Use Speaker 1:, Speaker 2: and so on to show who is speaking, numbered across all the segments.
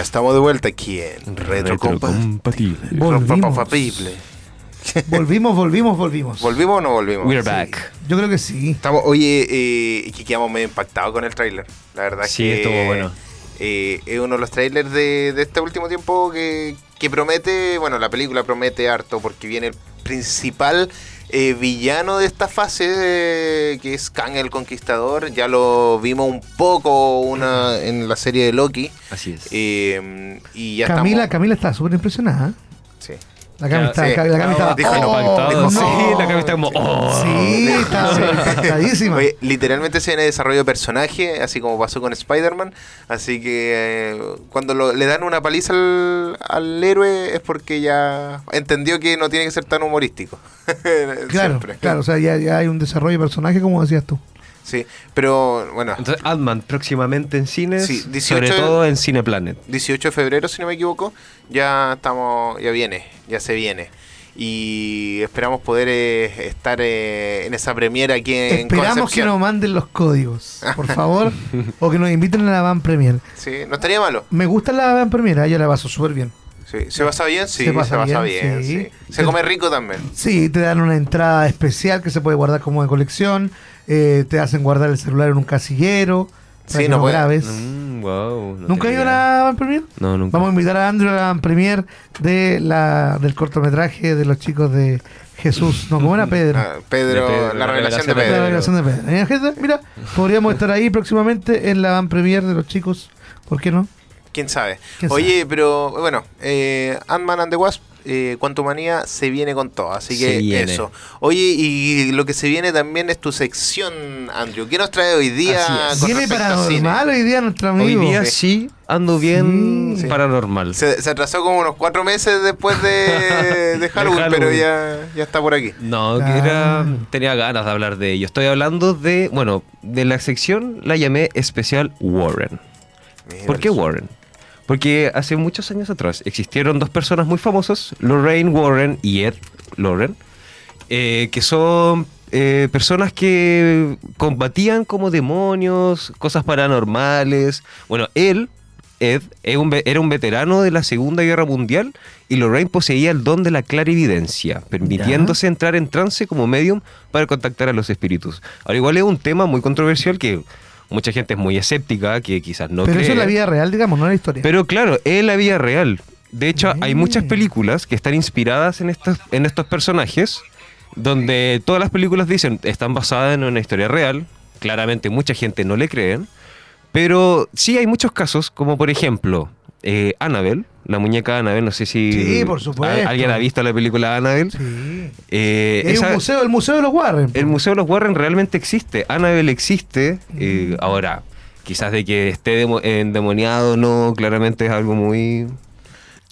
Speaker 1: Ya estamos de vuelta aquí en Retrocompatible.
Speaker 2: Volvimos.
Speaker 1: Retrocompatible.
Speaker 2: Volvimos, volvimos, volvimos.
Speaker 1: ¿Volvimos o no volvimos?
Speaker 3: We're
Speaker 2: Sí.
Speaker 3: back.
Speaker 2: Yo creo que sí.
Speaker 1: Estamos, oye, eh, que quedamos medio impactados con el tráiler. La verdad
Speaker 3: Sí,
Speaker 1: que
Speaker 3: estuvo bueno.
Speaker 1: eh, es uno de los trailers de, de este último tiempo que, que promete, bueno, la película promete harto porque viene el principal eh, villano de esta fase, eh, que es Kang el Conquistador. Ya lo vimos un poco una, en la serie de Loki.
Speaker 3: Así es.
Speaker 1: eh, y ya
Speaker 2: Camila,
Speaker 1: estamos...
Speaker 2: Camila está súper impresionada.
Speaker 1: Sí.
Speaker 2: La Cami está,
Speaker 1: sí.
Speaker 2: la Cami está-
Speaker 1: Dijo,
Speaker 2: oh,
Speaker 3: impactado.
Speaker 2: no.
Speaker 3: Sí, la Cami está como, oh.
Speaker 2: Sí, está impactadísima.
Speaker 1: Oye, literalmente se viene desarrollo de personaje, así como pasó con Spider-Man. Así que eh, cuando lo- le dan una paliza al, al héroe es porque ya entendió que no tiene que ser tan humorístico.
Speaker 2: Claro,
Speaker 1: Siempre.
Speaker 2: claro, o sea, ya, ya hay un desarrollo de personaje, como decías tú.
Speaker 1: Sí, pero bueno,
Speaker 3: Entonces, Ant-Man próximamente en cines,
Speaker 1: Sí, 18
Speaker 3: sobre todo en Cineplanet.
Speaker 1: 18 de febrero, si no me equivoco, ya estamos, ya viene, ya se viene. Y esperamos poder eh, estar eh, en esa premiera aquí en
Speaker 2: Esperamos que
Speaker 1: Concepción.
Speaker 2: nos manden los códigos, por favor, o que nos inviten a la Van Premier.
Speaker 1: Sí, no estaría malo.
Speaker 2: Me gusta la Van Premier, ah, yo la paso súper bien.
Speaker 1: Sí, ¿Se pasa bien? Sí,
Speaker 2: Se
Speaker 1: se
Speaker 2: pasa
Speaker 1: pasa,
Speaker 2: bien,
Speaker 1: bien.
Speaker 2: sí.
Speaker 1: sí. Se come rico también.
Speaker 2: Sí, te dan una entrada especial que se puede guardar como de colección, eh, te hacen guardar el celular en un casillero,
Speaker 1: Sí, no
Speaker 2: no
Speaker 1: puede-
Speaker 2: grabes.
Speaker 3: Mm, wow. no
Speaker 2: ¿Nunca ha ido a la Van Premier?
Speaker 3: No, nunca.
Speaker 2: Vamos a invitar a Andrew a la Van Premier de la, del cortometraje de los chicos de Jesús. No, ¿cómo era Pedro?
Speaker 1: Ah, Pedro,
Speaker 3: Pedro,
Speaker 1: la
Speaker 3: la
Speaker 1: revelación de
Speaker 3: de
Speaker 2: La
Speaker 1: Pedro.
Speaker 2: revelación de Pedro. Eh, gente, Mira, podríamos estar ahí próximamente en la Van Premier de los chicos. ¿Por qué no?
Speaker 1: ¿Quién sabe?
Speaker 2: ¿Quién
Speaker 1: Oye, pero bueno, eh, Ant-Man and the Wasp, eh, Quantumania se viene con todo, así que eso. Oye, y lo que se viene también es tu sección, Andrew. ¿Qué nos trae hoy día cine?
Speaker 2: paranormal hoy día nuestro
Speaker 3: Hoy
Speaker 2: amigo.
Speaker 3: día sí ando bien
Speaker 2: Sí.
Speaker 3: paranormal.
Speaker 1: Se, se atrasó como unos cuatro meses después de, de Halloween,
Speaker 3: Halloween.
Speaker 1: pero ya, ya está por aquí.
Speaker 3: No, que
Speaker 2: Claro.
Speaker 3: era, tenía ganas de hablar de ello. Estoy hablando de, bueno, de la sección la llamé especial Warren.
Speaker 1: Mira
Speaker 3: ¿Por qué
Speaker 1: eso.
Speaker 3: Warren? Porque hace muchos años atrás existieron dos personas muy famosas, Lorraine Warren y Ed Warren, eh, que son eh, personas que combatían como demonios, cosas paranormales. Bueno, él, Ed, era un veterano de la Segunda Guerra Mundial y Lorraine poseía el don de la clarividencia, permitiéndose entrar en trance como medium para contactar a los espíritus. Ahora, igual es un tema muy controversial que mucha gente es muy escéptica, que quizás no
Speaker 2: Pero
Speaker 3: cree.
Speaker 2: eso es la vida real, digamos, no la historia.
Speaker 3: Pero claro, es la vida real. De hecho, hay muchas películas que están inspiradas en estos, en estos personajes, donde todas las películas dicen están basadas en una historia real. Claramente mucha gente no le creen. Pero sí hay muchos casos, como por ejemplo, eh, Annabelle, la muñeca Annabelle, no sé si
Speaker 2: Sí, por supuesto.
Speaker 3: alguien ha visto la película Annabelle.
Speaker 2: sí.
Speaker 3: Eh, esa-
Speaker 2: un museo, el museo de los Warren.
Speaker 3: el Museo de los Warren realmente existe. Annabelle existe. eh, ahora, quizás de que esté demo- endemoniado no, claramente es algo muy...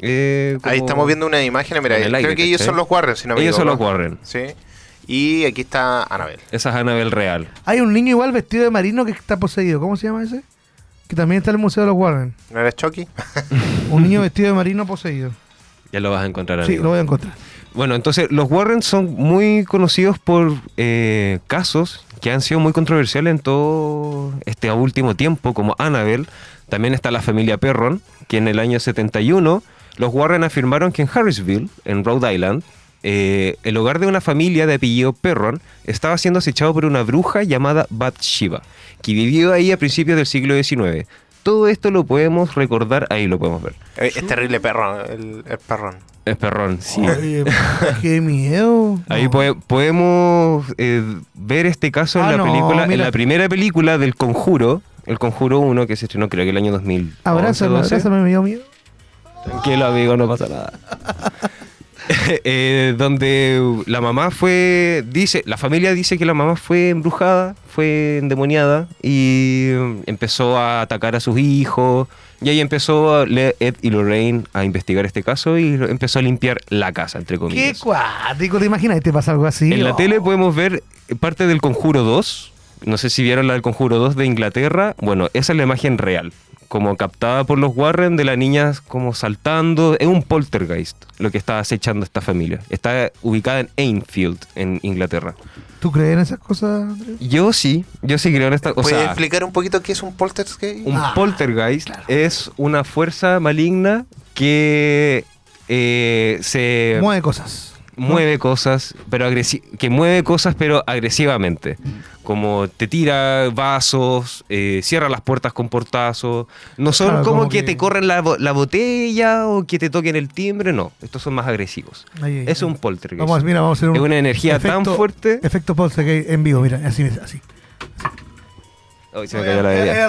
Speaker 3: eh,
Speaker 1: Ahí estamos viendo una imagen, mira, creo
Speaker 3: aire,
Speaker 1: que ellos son los Warren, si no me
Speaker 3: Ellos son los. Warren.
Speaker 1: Sí. Y aquí está Annabelle.
Speaker 3: Esa es Annabelle real.
Speaker 2: Hay un niño igual vestido de marino que está poseído. ¿Cómo se llama ese? Que también está en el museo de los Warren.
Speaker 1: ¿No eres Chucky?
Speaker 2: Un niño vestido de marino poseído.
Speaker 3: Ya lo vas a encontrar
Speaker 2: Sí,
Speaker 3: amigo.
Speaker 2: lo voy a encontrar.
Speaker 3: Bueno, entonces los Warren son muy conocidos por eh, casos que han sido muy controversiales en todo este último tiempo, como Annabelle. También está la familia Perron, que en el año 71 los Warren afirmaron que en Harrisville, en Rhode Island, eh, el hogar de una familia de apellido Perron estaba siendo acechado por una bruja llamada Bathsheba, que vivió ahí a principios del siglo XIX. Todo esto lo podemos recordar, ahí lo podemos ver.
Speaker 1: Eh, Es terrible perro, el, el perrón.
Speaker 3: Es perrón, sí.
Speaker 2: Oye, qué miedo.
Speaker 3: Ahí
Speaker 2: No.
Speaker 3: pode- podemos eh, ver este caso
Speaker 2: Ah,
Speaker 3: en la
Speaker 2: no,
Speaker 3: película, en
Speaker 2: mira.
Speaker 3: la primera película del Conjuro, el Conjuro 1, que se estrenó creo que el año 2000.
Speaker 2: Abrázame, abrázame, me dio miedo.
Speaker 3: Tranquilo, amigo, no pasa nada. Eh, donde la mamá fue, dice, la familia dice que la mamá fue embrujada, fue endemoniada y empezó a atacar a sus hijos. Y ahí empezó Ed y Lorraine a investigar este caso y empezó a limpiar la casa, entre
Speaker 2: Qué
Speaker 3: comillas.
Speaker 2: cuático, ¿te imaginas? ¿Te pasa algo así?
Speaker 3: En la
Speaker 2: Oh.
Speaker 3: tele podemos ver parte del Conjuro 2. No sé si vieron la del Conjuro 2 de Inglaterra. Bueno, esa es la imagen real. Como captada por los Warren de la niña como saltando. Es un poltergeist lo que está acechando esta familia. Está ubicada en Enfield, en Inglaterra.
Speaker 2: ¿Tú crees en esas cosas, Andrés?
Speaker 3: Yo sí, yo sí creo en esta. O
Speaker 1: ¿Puedes
Speaker 3: sea,
Speaker 1: explicar un poquito qué es un poltergeist?
Speaker 3: un
Speaker 2: Ah,
Speaker 3: poltergeist es una fuerza maligna que eh, se
Speaker 2: Mueve cosas.
Speaker 3: Mueve cosas, pero agresi- que mueve cosas pero agresivamente. Como te tira vasos, eh, cierra las puertas con portazos. No son
Speaker 2: Claro,
Speaker 3: como,
Speaker 2: como
Speaker 3: que,
Speaker 2: que-
Speaker 3: te corren la, bo- la botella o que te toquen el timbre, no. Estos son más agresivos.
Speaker 2: Ahí, ahí,
Speaker 3: es
Speaker 2: ahí.
Speaker 3: un poltergeist.
Speaker 2: Vamos, mira, vamos a hacer un
Speaker 3: es una energía tan fuerte.
Speaker 2: Efecto poltergeist en vivo, mira, así, así.
Speaker 3: Se me cayó la idea.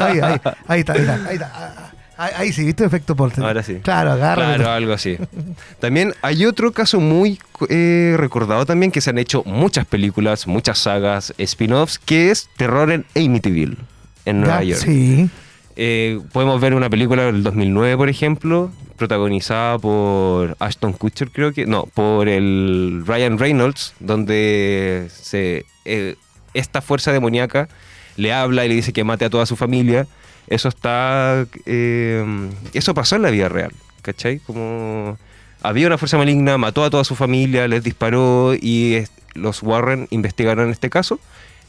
Speaker 2: ahí, ahí, ahí está, ahí está, ahí está. Ah, ah, Ahí, ahí sí, ¿viste? Efecto poltergeist.
Speaker 3: Ahora sí.
Speaker 2: Claro, agarra.
Speaker 3: Claro, algo así. También hay otro caso muy eh, recordado también que se han hecho muchas películas, muchas sagas, spin-offs, que es Terror en Amityville, en Nueva York.
Speaker 2: Sí.
Speaker 3: Eh, podemos ver una película del 2009, por ejemplo, protagonizada por Ashton Kutcher, creo que, no, por el Ryan Reynolds, donde se, eh, esta fuerza demoníaca le habla y le dice que mate a toda su familia. Eso está, eh, eso pasó en la vida real, ¿cachai? Como había una fuerza maligna, mató a toda su familia, les disparó y los Warren investigaron este caso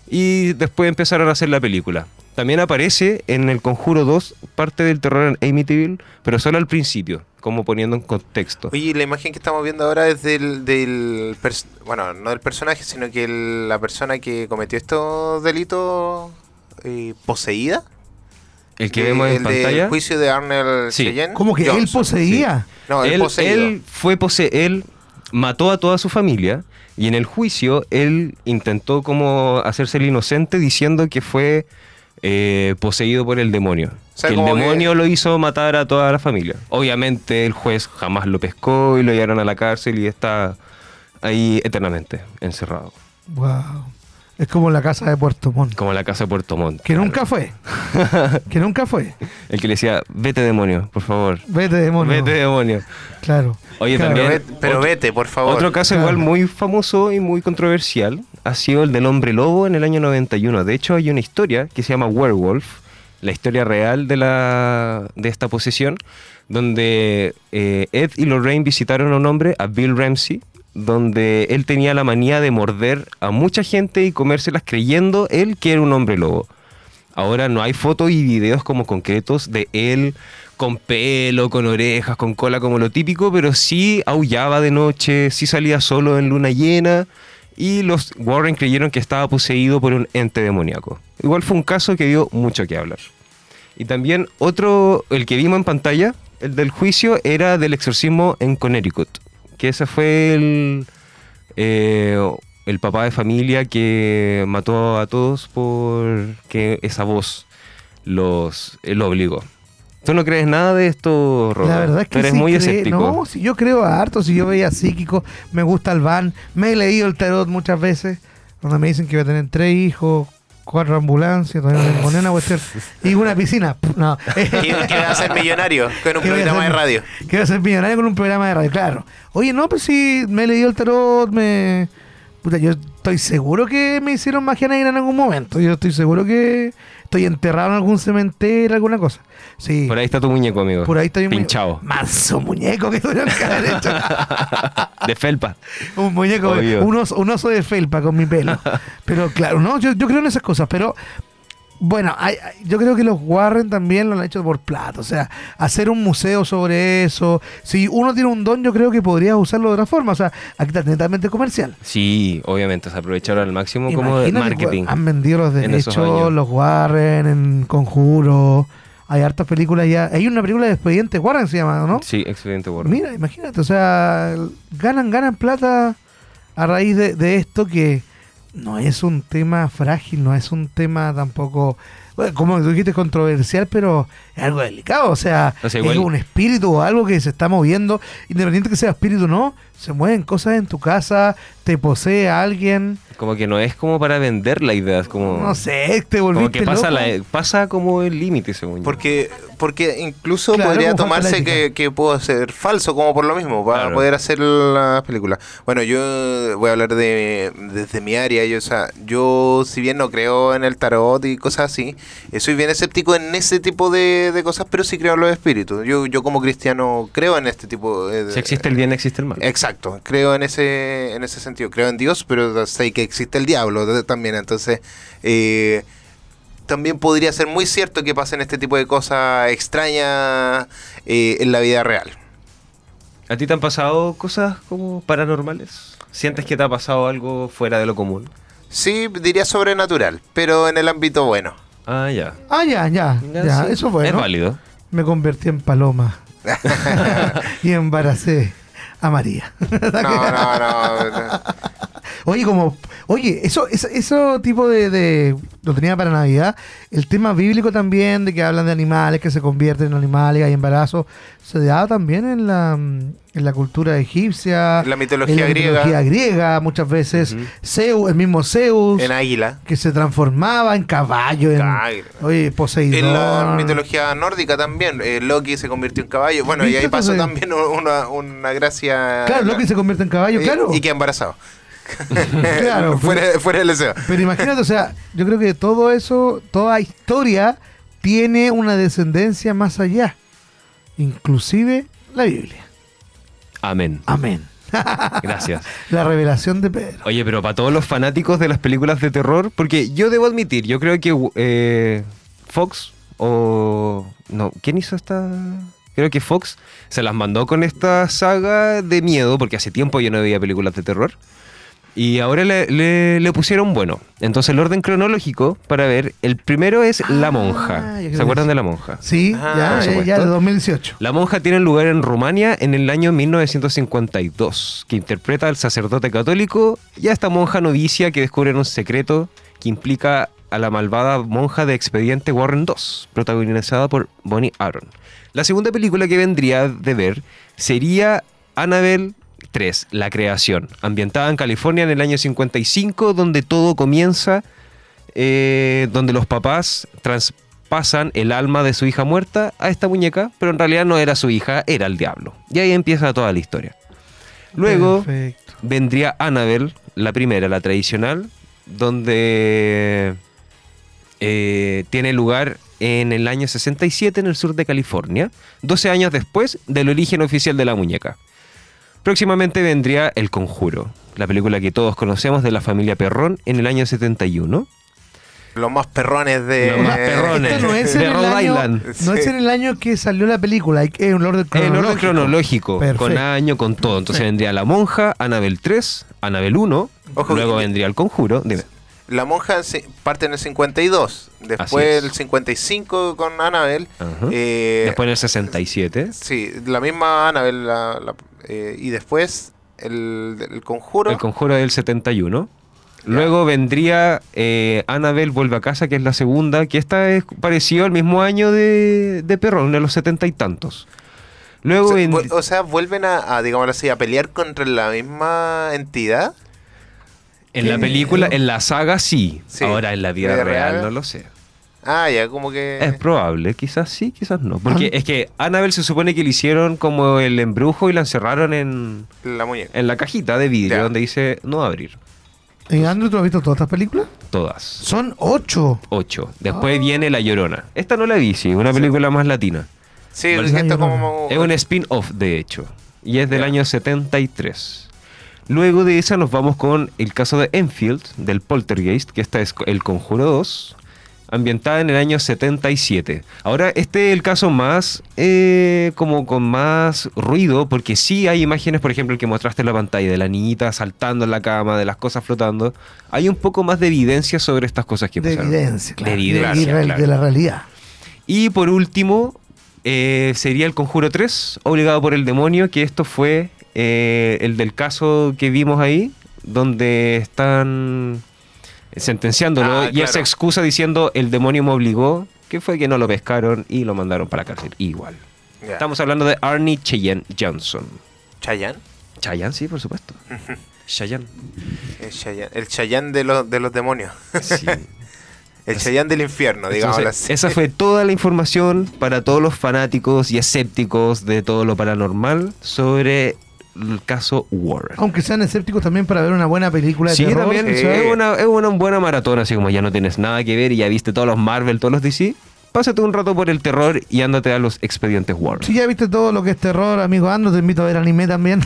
Speaker 3: y después empezaron a hacer la película. También aparece en el Conjuro 2 parte del terror en Amityville, pero solo al principio, como poniendo en contexto.
Speaker 1: Oye, la imagen que estamos viendo ahora es del, del bueno, no del personaje, sino que la persona que cometió estos delitos eh, poseída.
Speaker 3: El que
Speaker 1: De-
Speaker 3: vemos en
Speaker 1: el
Speaker 3: pantalla.
Speaker 1: juicio de Arnold
Speaker 3: Sí.
Speaker 1: Cheyenne
Speaker 2: ¿Cómo que él poseía?
Speaker 1: No, él,
Speaker 3: él, él fue pose él mató a toda su familia y en el juicio él intentó como hacerse el inocente diciendo que fue eh, poseído por el demonio.
Speaker 1: O sea,
Speaker 3: que el
Speaker 1: que-
Speaker 3: demonio lo hizo matar a toda la familia. Obviamente el juez jamás lo pescó y lo llevaron a la cárcel y está ahí eternamente encerrado.
Speaker 2: Wow. Es como la casa de Puerto Montt.
Speaker 3: Como la casa de Puerto Montt.
Speaker 2: Que
Speaker 3: claro.
Speaker 2: nunca fue. que nunca fue.
Speaker 3: El que le decía, vete demonio, por favor.
Speaker 2: Vete, demonio.
Speaker 3: Vete demonio.
Speaker 2: Claro.
Speaker 3: Oye,
Speaker 2: Claro.
Speaker 1: pero,
Speaker 3: también-
Speaker 1: vete, pero vete, por favor.
Speaker 3: Otro caso
Speaker 2: Claro.
Speaker 3: igual muy famoso y muy controversial ha sido el del hombre lobo en el año 91. De hecho, hay una historia que se llama Werewolf, la historia real de, la, de esta posesión, donde eh, Ed y Lorraine visitaron a un hombre, a Bill Ramsey, donde él tenía la manía de morder a mucha gente y comérselas creyendo él que era un hombre lobo. Ahora no hay fotos y videos como concretos de él con pelo, con orejas, con cola como lo típico, pero sí aullaba de noche, sí salía solo en luna llena y los Warren creyeron que estaba poseído por un ente demoníaco. Igual fue un caso que dio mucho que hablar. Y también otro, el que vimos en pantalla, el del juicio, era del exorcismo en Connecticut, que ese fue el, eh, el papá de familia que mató a todos porque esa voz los, eh, lo obligó. ¿Tú no crees nada de esto, Rodo?
Speaker 2: La verdad es
Speaker 3: Tú
Speaker 2: que
Speaker 3: eres
Speaker 2: sí
Speaker 3: muy
Speaker 2: cree-
Speaker 3: escéptico.
Speaker 2: No, si yo creo a harto, si yo veía psíquico, me gusta el van, me he leído el tarot muchas veces, donde me dicen que voy a tener tres hijos, cuatro ambulancias, ni una cuestión, y una piscina. No.
Speaker 1: A ser millonario con un
Speaker 2: ¿Qué voy a
Speaker 1: programa de radio.
Speaker 2: A ser millonario con un programa de radio, claro. Oye, no, pues sí, me he leído el tarot, me... Puta, yo estoy seguro que me hicieron magia negra en algún momento. Yo estoy seguro que estoy enterrado en algún cementerio, alguna cosa. Sí.
Speaker 3: Por ahí está tu muñeco, amigo.
Speaker 2: Por ahí está mi muñeco.
Speaker 3: Pinchado.
Speaker 2: Manso muñeco que tuvieron que haber hecho.
Speaker 3: De felpa.
Speaker 2: un muñeco,
Speaker 3: Obvio.
Speaker 2: un oso, un oso de felpa con mi pelo. Pero claro, no, yo, yo creo en esas cosas, pero bueno, hay- yo creo que los Warren también lo han hecho por plata. O sea, hacer un museo sobre eso. Si uno tiene un don, yo creo que podría usarlo de otra forma. O sea, aquí está netamente comercial.
Speaker 3: Sí, obviamente, se aprovecharon al máximo como de
Speaker 2: Imagínate,
Speaker 3: marketing.
Speaker 2: Han vendido los derechos, los Warren, en Conjuro. Hay hartas películas ya. Hay una película de Expediente Warren, se llama, ¿no?
Speaker 3: Sí, Expediente Warren.
Speaker 2: Mira, imagínate, o sea, ganan, ganan plata a raíz de, de esto que no es un tema frágil, no es un tema tampoco, bueno, como tú dijiste, controversial, pero es algo delicado, o sea,
Speaker 3: O sea,
Speaker 2: es un espíritu o algo que se está moviendo, independiente que sea espíritu o no, se mueven cosas en tu casa, te posee a alguien,
Speaker 3: Como que no es como para vender la idea, es como...
Speaker 2: no sé, te
Speaker 3: Como
Speaker 2: volviste
Speaker 3: que pasa,
Speaker 2: loco.
Speaker 3: la- pasa como el límite, según yo.
Speaker 1: Porque, porque incluso
Speaker 2: Claro,
Speaker 1: podría
Speaker 2: como
Speaker 1: tomarse que, puedo ser falso, como por lo mismo, para
Speaker 3: Claro.
Speaker 1: poder hacer la película. Bueno, yo voy a hablar de desde mi área. Yo, o sea, yo, si bien no creo en el tarot y cosas así, soy bien escéptico en ese tipo de, de cosas, pero sí creo en los espíritus. Yo, yo como cristiano creo en este tipo de...
Speaker 3: Si existe el bien, existe el mal.
Speaker 1: Exacto, creo en ese, en ese sentido. Creo en Dios, pero sé que existe el diablo también. Entonces, eh, también podría ser muy cierto que pasen este tipo de cosas extrañas eh, en la vida real.
Speaker 3: ¿A ti te han pasado cosas como paranormales? ¿Sientes que te ha pasado algo fuera de lo común?
Speaker 1: Sí, diría sobrenatural, pero en el ámbito bueno.
Speaker 3: Ah, ya.
Speaker 2: Ah, ya, ya, ya,
Speaker 3: sí.
Speaker 2: eso fue.
Speaker 3: Es válido.
Speaker 2: Me convertí en paloma y embaracé a María.
Speaker 1: No, no, no.
Speaker 2: Oye, como, oye, eso, eso, eso tipo de, de- lo tenía para Navidad. El tema bíblico también, de que hablan de animales que se convierten en animales, hay embarazo, se daba también en la, en la cultura egipcia,
Speaker 1: La mitología
Speaker 2: en la
Speaker 1: griega.
Speaker 2: mitología griega, muchas veces. Zeus, el mismo Zeus,
Speaker 1: En águila.
Speaker 2: que se transformaba en caballo, en, oye, Poseidón.
Speaker 1: En la mitología nórdica también, eh, Loki se convirtió en caballo. Bueno, y ahí pasó también una, una gracia.
Speaker 2: Claro, Loki se convierte en caballo,
Speaker 1: y,
Speaker 2: claro.
Speaker 1: Y queda embarazado.
Speaker 2: Claro,
Speaker 1: fuera, fuera del deseo.
Speaker 2: Pero imagínate, o sea, yo creo que todo eso, toda historia tiene una descendencia más allá. Inclusive la Biblia.
Speaker 3: Amén.
Speaker 2: Amén.
Speaker 3: Gracias.
Speaker 2: La revelación de Pedro.
Speaker 3: Oye, pero para todos los fanáticos de las películas de terror, porque yo debo admitir, yo creo que eh, Fox o... No, ¿quién hizo esta...? Creo que Fox se las mandó con esta saga de miedo, porque hace tiempo yo no veía películas de terror. Y ahora le, le- le pusieron bueno. Entonces el orden cronológico para ver, el primero es La
Speaker 2: Ah,
Speaker 3: Monja.
Speaker 2: yo creo
Speaker 3: ¿Se acuerdan de La Monja?
Speaker 2: Sí,
Speaker 1: Ah,
Speaker 2: ya, ya de 2018.
Speaker 3: La monja tiene lugar en Rumania en el año 1952, que interpreta al sacerdote católico y a esta monja novicia que descubren un secreto que implica a la malvada monja de Expediente Warren 2, protagonizada por Bonnie Aaron. La segunda película que vendría de ver sería Annabelle 3, La Creación, ambientada en California en el año 55, donde todo comienza, eh, donde los papás traspasan el alma de su hija muerta a esta muñeca, pero en realidad no era su hija, era el diablo. Y ahí empieza toda la historia. Luego
Speaker 2: Perfecto.
Speaker 3: vendría Annabelle, la primera, la tradicional, donde eh, tiene lugar en el año 67 en el sur de California, 12 años después del origen oficial de la muñeca. Próximamente vendría El Conjuro, la película que todos conocemos de la familia Perrón en el año 71.
Speaker 1: Los más perrones de.
Speaker 3: Los más perrones.
Speaker 2: Esto no es,
Speaker 3: de
Speaker 2: en el
Speaker 3: Rhode
Speaker 2: año,
Speaker 3: Island.
Speaker 2: no es en el año que salió la película, es un orden
Speaker 3: En
Speaker 2: cronológico.
Speaker 3: orden cronológico, con año, con todo. Entonces
Speaker 2: Sí.
Speaker 3: vendría La Monja, Annabelle 3, Annabelle 1,
Speaker 1: Ojo,
Speaker 3: luego
Speaker 1: que-
Speaker 3: vendría El Conjuro. Dime.
Speaker 1: La monja parte en el 52.
Speaker 3: Así
Speaker 1: Después
Speaker 3: es.
Speaker 1: el 55 con Annabelle.
Speaker 3: Ajá.
Speaker 1: eh,
Speaker 3: Después en el 67.
Speaker 1: Sí, la misma Annabelle. la- la- eh, y después el, el conjuro.
Speaker 3: El conjuro del 71. Luego vendría eh, Annabelle Vuelve a Casa, que es la segunda, que esta es parecido al mismo año de, de Perrón, de los setenta y tantos. Luego
Speaker 1: o, sea, o vuelven a, a, digámoslo así, a pelear contra la misma entidad.
Speaker 3: en la película, en la saga sí.
Speaker 1: Sí.
Speaker 3: Ahora en la vida
Speaker 1: ¿Vida
Speaker 3: real,
Speaker 1: real?
Speaker 3: no lo sé.
Speaker 1: Ah, ya, como que.
Speaker 3: Es probable, quizás sí, quizás no. Porque
Speaker 2: Ah.
Speaker 3: es que Annabelle se supone que le hicieron como el embrujo y la encerraron en,
Speaker 1: La muñeca.
Speaker 3: en la cajita de vidrio
Speaker 1: Ya.
Speaker 3: donde dice no abrir.
Speaker 2: ¿Y Andrew, tú has visto todas estas películas?
Speaker 3: Todas.
Speaker 2: Son ocho.
Speaker 3: Ocho. Después
Speaker 2: Ah.
Speaker 3: viene La Llorona. Esta no la vi, sí, una película más latina.
Speaker 1: Sí,
Speaker 3: Vale.
Speaker 1: es que esto
Speaker 2: La Llorona.
Speaker 1: como.
Speaker 3: Es un spin-off, de hecho. Y es del
Speaker 1: Ya.
Speaker 3: año 73. Luego de esa nos vamos con el caso de Enfield, del Poltergeist, que esta es El Conjuro 2, ambientada en el año 77. Ahora, este es el caso más, eh, como con más ruido, porque sí hay imágenes, por ejemplo, el que mostraste en la pantalla, de la niñita saltando en la cama, de las cosas flotando. Hay un poco más de evidencia sobre estas cosas que
Speaker 2: De
Speaker 3: pasaron.
Speaker 2: evidencia, claro.
Speaker 3: De evidencia, claro.
Speaker 2: de la realidad.
Speaker 3: Y por último, eh, sería el Conjuro 3, obligado por el demonio, que esto fue eh, el del caso que vimos ahí, donde están sentenciándolo
Speaker 1: Ah,
Speaker 3: y
Speaker 1: claro.
Speaker 3: se excusa diciendo el demonio me obligó, que fue que no lo pescaron y lo mandaron para la cárcel. Igual. Estamos hablando de Arnie Cheyenne Johnson.
Speaker 1: Chayanne.
Speaker 3: Chayanne, sí, por supuesto. Chayanne.
Speaker 1: El Chayanne, el Chayanne de, los de los demonios.
Speaker 3: Sí.
Speaker 1: El Chayanne del infierno, digamos
Speaker 3: Entonces,
Speaker 1: así.
Speaker 3: esa fue toda la información para todos los fanáticos y escépticos de todo lo paranormal sobre el caso Warren.
Speaker 2: Aunque sean escépticos también para ver una buena película de
Speaker 3: Sí,
Speaker 2: terror.
Speaker 3: también
Speaker 1: sí.
Speaker 3: es, una, es una buena maratón, así como ya no tienes nada que ver y ya viste todos los Marvel, todos los DC. Pásate un rato por el terror y ándate a los expedientes Warren.
Speaker 2: Si ya viste todo lo que es terror, amigo Ando, te invito a ver anime también.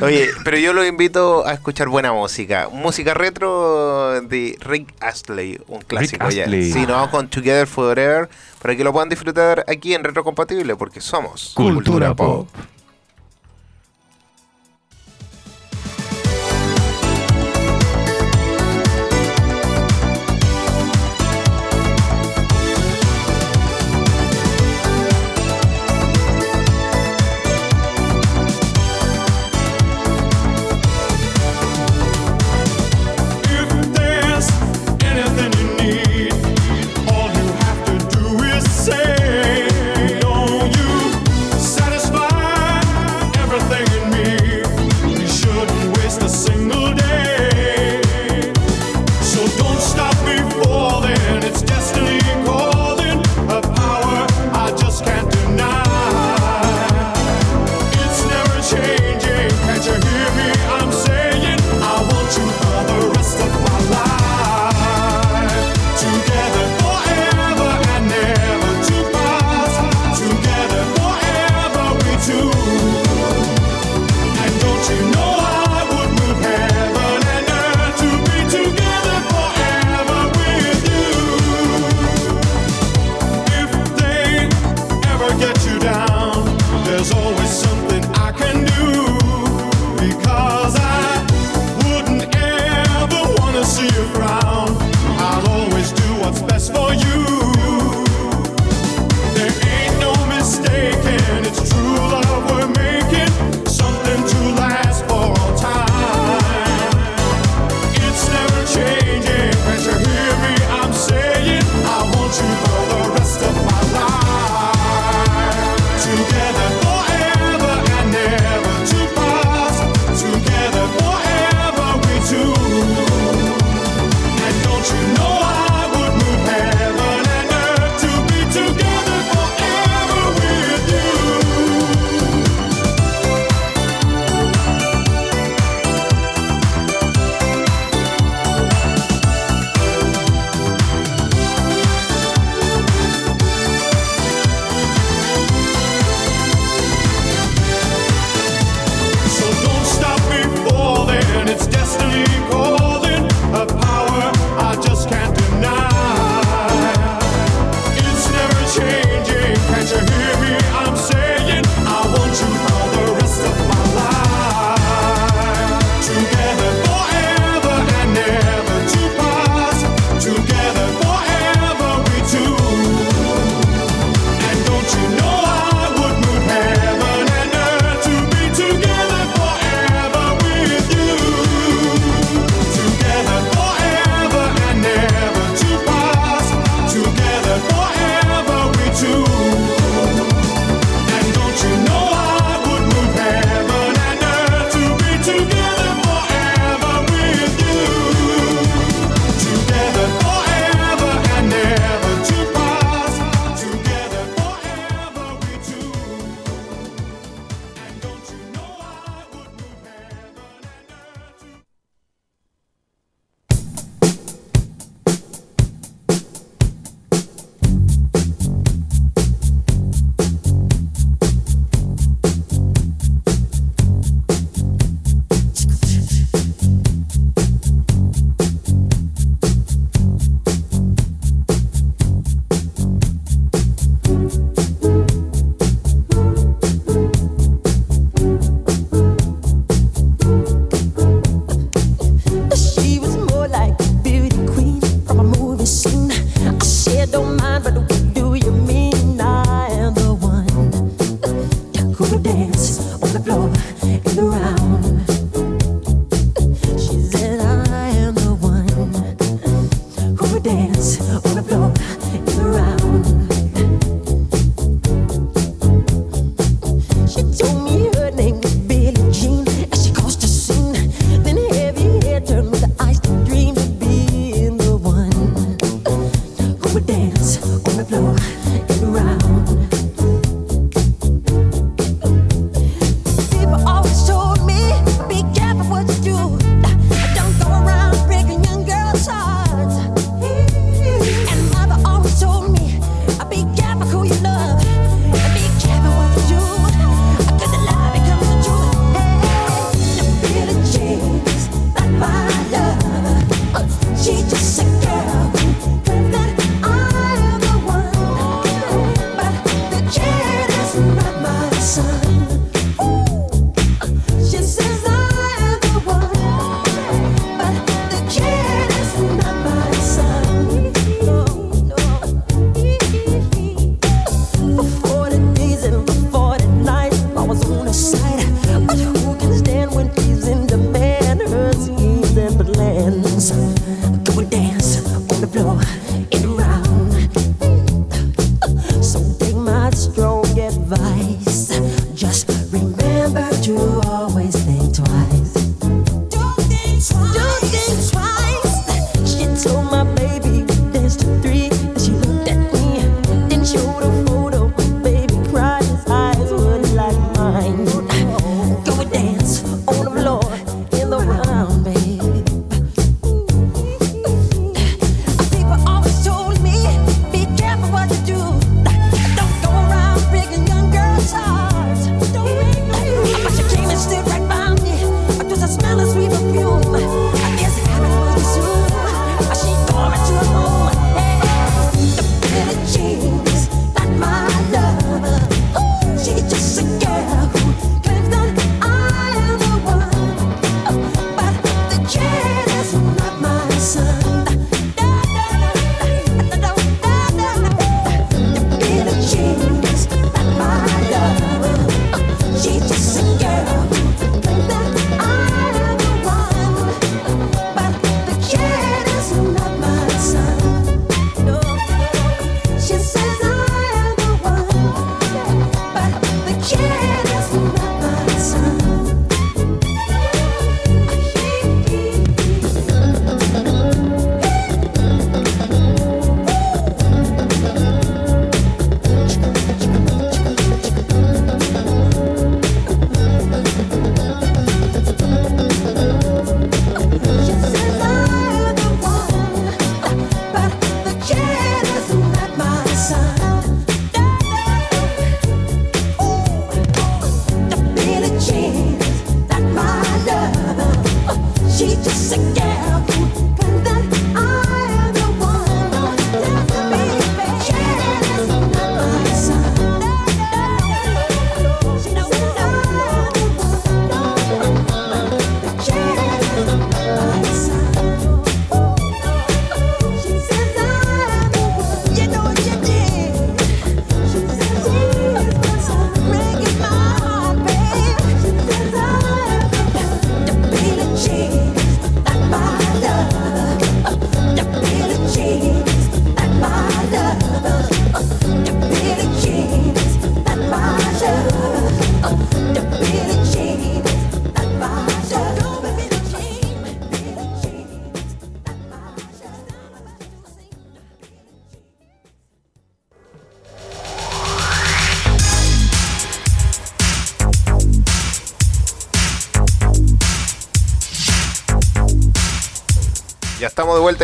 Speaker 1: Oye, pero yo los invito a escuchar buena música. Música retro de Rick Astley, un clásico ya.
Speaker 3: Astley.
Speaker 1: Sí, nos vamos con Together Forever para que lo puedan disfrutar aquí en Retro Compatible porque somos
Speaker 2: Cultura pop.
Speaker 4: If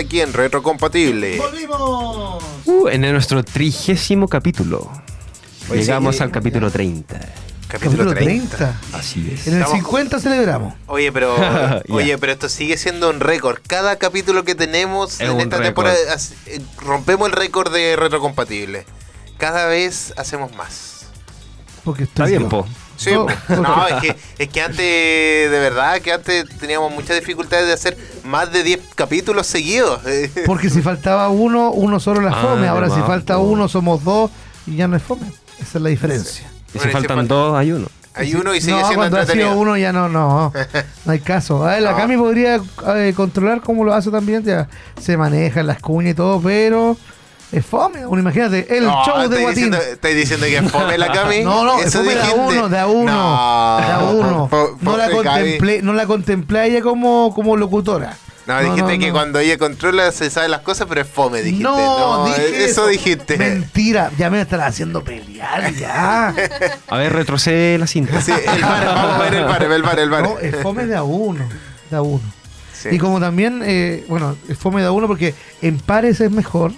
Speaker 1: aquí en Retrocompatible.
Speaker 2: ¡Volvimos!
Speaker 3: Uh, en nuestro trigésimo capítulo. Llegamos
Speaker 1: sí,
Speaker 3: al capítulo 30.
Speaker 1: Capítulo 30.
Speaker 3: Así es.
Speaker 2: En el
Speaker 1: Estamos-
Speaker 2: 50 celebramos.
Speaker 1: Oye, pero oye, pero esto sigue siendo un récord. Cada capítulo que tenemos
Speaker 3: Es
Speaker 1: en esta temporada eh, rompemos el récord de retrocompatible. Cada vez hacemos más.
Speaker 2: Porque
Speaker 3: Está bien, po.
Speaker 1: Sí,
Speaker 2: No,
Speaker 1: es que, es que antes, de verdad, que antes teníamos muchas dificultades de hacer más de 10 capítulos seguidos.
Speaker 2: Porque si faltaba uno, uno solo era
Speaker 3: Ah,
Speaker 2: fome. Ahora si falta uno, somos dos y ya no es fome. Esa es la diferencia.
Speaker 3: Y
Speaker 1: Bueno,
Speaker 3: si faltan
Speaker 1: falta-
Speaker 3: dos, hay uno.
Speaker 1: Hay uno y sigue
Speaker 2: no,
Speaker 1: siendo
Speaker 2: cuando ha sido uno ya no, no, no hay caso. A ver, la
Speaker 1: No.
Speaker 2: Cami podría eh, controlar cómo lo hace también, ya se manejan las cuñas y todo, pero es fome. Uno, imagínate, el
Speaker 1: No,
Speaker 2: show de
Speaker 1: ¿estáis
Speaker 2: Guatín.
Speaker 1: diciendo- ¿Estáis diciendo que es fome la Cami?
Speaker 2: No, no,
Speaker 1: ¿Eso
Speaker 2: fome de a
Speaker 1: dijiste?
Speaker 2: uno, de a uno,
Speaker 1: No,
Speaker 2: de a uno.
Speaker 1: po-
Speaker 2: No la contemplé, no la contemplé a ella como, como locutora.
Speaker 1: No, dijiste
Speaker 2: no,
Speaker 1: que
Speaker 2: no.
Speaker 1: cuando ella controla se sabe las cosas, pero es fome, dijiste.
Speaker 2: No, dije
Speaker 1: eso, dijiste.
Speaker 2: Mentira, ya me están haciendo pelear ya.
Speaker 3: A ver, retrocede la cinta.
Speaker 1: Sí, el bar, vamos a ver el bar, el bar, el bar.
Speaker 2: No, es fome de a uno, de a uno.
Speaker 1: Sí.
Speaker 2: Y como también, eh, bueno, es fome de a uno porque en pares es mejor,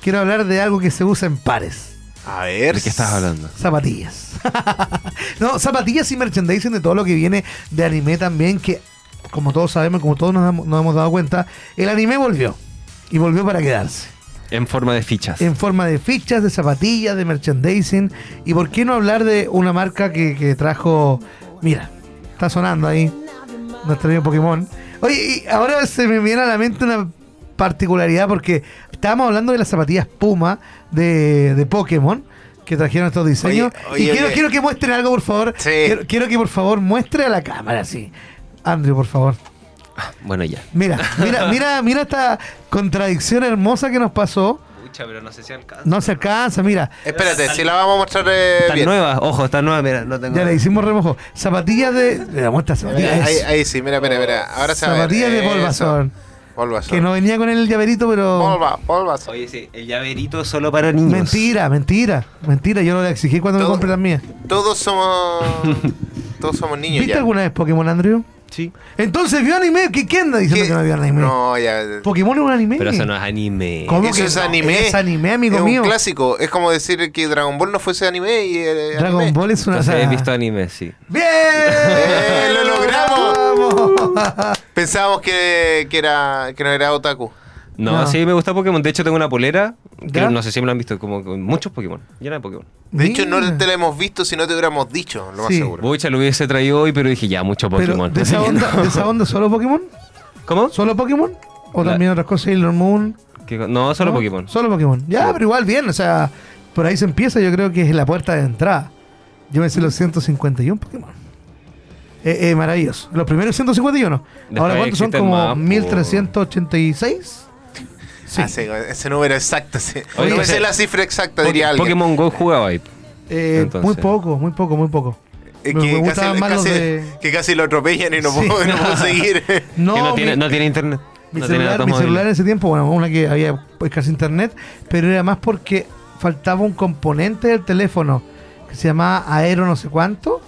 Speaker 2: quiero hablar de algo que se usa en pares.
Speaker 1: A ver.
Speaker 3: ¿De qué estás hablando?
Speaker 2: Zapatillas. no, zapatillas y merchandising de todo lo que viene de anime también, que como todos sabemos, como todos nos, hemos dado cuenta, el anime volvió. Y volvió para quedarse.
Speaker 3: En forma de fichas.
Speaker 2: En forma de fichas, de zapatillas, de merchandising. Y por qué no hablar de una marca que, que trajo. Mira, está sonando ahí. Nuestro amigo Pokémon. Oye, y ahora se me viene a la mente una particularidad porque estábamos hablando de las zapatillas Puma de, de Pokémon que trajeron estos diseños.
Speaker 1: Oye, oye,
Speaker 2: y quiero,
Speaker 1: oye.
Speaker 2: quiero que muestren algo, por favor.
Speaker 1: Sí.
Speaker 2: Quiero, quiero que por favor muestre a la cámara, sí. Andrew, por favor.
Speaker 3: Bueno, ya.
Speaker 2: Mira, mira, mira, mira esta contradicción hermosa que nos pasó.
Speaker 3: Pucha, pero no sé si alcanza.
Speaker 2: No se alcanza, mira.
Speaker 1: Espérate, si la vamos a mostrar eh,
Speaker 3: Está
Speaker 1: bien.
Speaker 3: nueva, ojo, está nueva, mira, no tengo.
Speaker 2: Ya le hicimos remojo. Zapatillas de. Mira, muestra
Speaker 1: Mira,
Speaker 2: zapatillas.
Speaker 1: ahí, ahí sí, mira, mira, mira. Ahora se va a ver.
Speaker 2: zapatillas de
Speaker 1: Eso.
Speaker 2: Bulbasaur.
Speaker 1: Bulbasaur.
Speaker 2: Que no venía con el llaverito, pero.
Speaker 1: Bulba, Bulbasaur.
Speaker 3: Oye, sí, el llaverito solo para niños.
Speaker 2: Mentira, mentira, mentira. Yo no le exigí cuando me compré las mías.
Speaker 1: Todos somos. todos somos niños
Speaker 2: ¿Viste
Speaker 1: ya.
Speaker 2: alguna vez Pokémon, Andrew?
Speaker 3: Sí.
Speaker 2: Entonces vio anime. ¿Qué, qué anda diciendo
Speaker 1: ¿Qué?
Speaker 2: que no vio anime?
Speaker 1: No, ya.
Speaker 2: Pokémon es un anime.
Speaker 3: Pero eso no es anime.
Speaker 2: ¿Cómo
Speaker 1: Eso
Speaker 2: que
Speaker 1: es
Speaker 2: no?
Speaker 1: anime.
Speaker 2: Es anime, amigo
Speaker 1: es
Speaker 2: mío.
Speaker 1: un clásico. Es como decir que Dragon Ball no fuese anime y eh,
Speaker 2: Dragon
Speaker 1: anime.
Speaker 2: Ball es una.
Speaker 3: Entonces he visto anime, sí.
Speaker 2: ¡Bien!
Speaker 1: ¡Eh, lo logramos!
Speaker 2: ¡Vamos!
Speaker 1: Pensábamos que, que era que no era otaku.
Speaker 3: No,
Speaker 2: No.
Speaker 3: sí me gusta Pokémon. De hecho, tengo una polera. Que no sé si me la han visto, como con muchos Pokémon. Llena de Pokémon.
Speaker 1: De hecho, no te la hemos visto si no te hubiéramos dicho, lo más
Speaker 2: Sí.
Speaker 1: seguro.
Speaker 3: Bucha, lo hubiese traído hoy, pero dije ya, mucho
Speaker 2: Pero,
Speaker 3: Pokémon.
Speaker 2: ¿de esa, onda,
Speaker 3: no.
Speaker 2: ¿de esa onda solo Pokémon?
Speaker 3: ¿Cómo?
Speaker 2: ¿Solo Pokémon? ¿O
Speaker 3: La-
Speaker 2: también otras cosas? Sailor Moon.
Speaker 3: ¿Qué co- No, solo
Speaker 2: ¿No?
Speaker 3: Pokémon.
Speaker 2: Solo Pokémon. Ya,
Speaker 3: Sí.
Speaker 2: pero igual bien, o sea, por ahí se empieza, yo creo que es la puerta de entrada. Yo me sé los 151 Pokémon. Eh, eh, maravilloso. Los primeros 151.
Speaker 3: Después
Speaker 2: Ahora, ¿cuántos son? Como
Speaker 3: más, po.
Speaker 2: 1386. Sí.
Speaker 1: Ah, sí, ese número exacto, sí.
Speaker 3: Oye,
Speaker 1: no me sé la cifra exacta, diría alguien.
Speaker 3: Pokémon Go jugaba ahí.
Speaker 2: Eh, muy poco, muy poco, muy poco.
Speaker 1: Eh,
Speaker 2: me-
Speaker 1: que,
Speaker 2: me
Speaker 1: casi,
Speaker 2: más los
Speaker 1: casi-
Speaker 2: de-
Speaker 1: que casi lo atropellan y no,
Speaker 2: Sí.
Speaker 1: puedo, no puedo seguir.
Speaker 2: No,
Speaker 3: que no tiene,
Speaker 2: mi-
Speaker 3: no tiene internet.
Speaker 2: Mi celular, mi celular en ese tiempo, bueno, una que había pues casi internet, pero era más porque faltaba un componente del teléfono que se llamaba Aero no sé cuánto,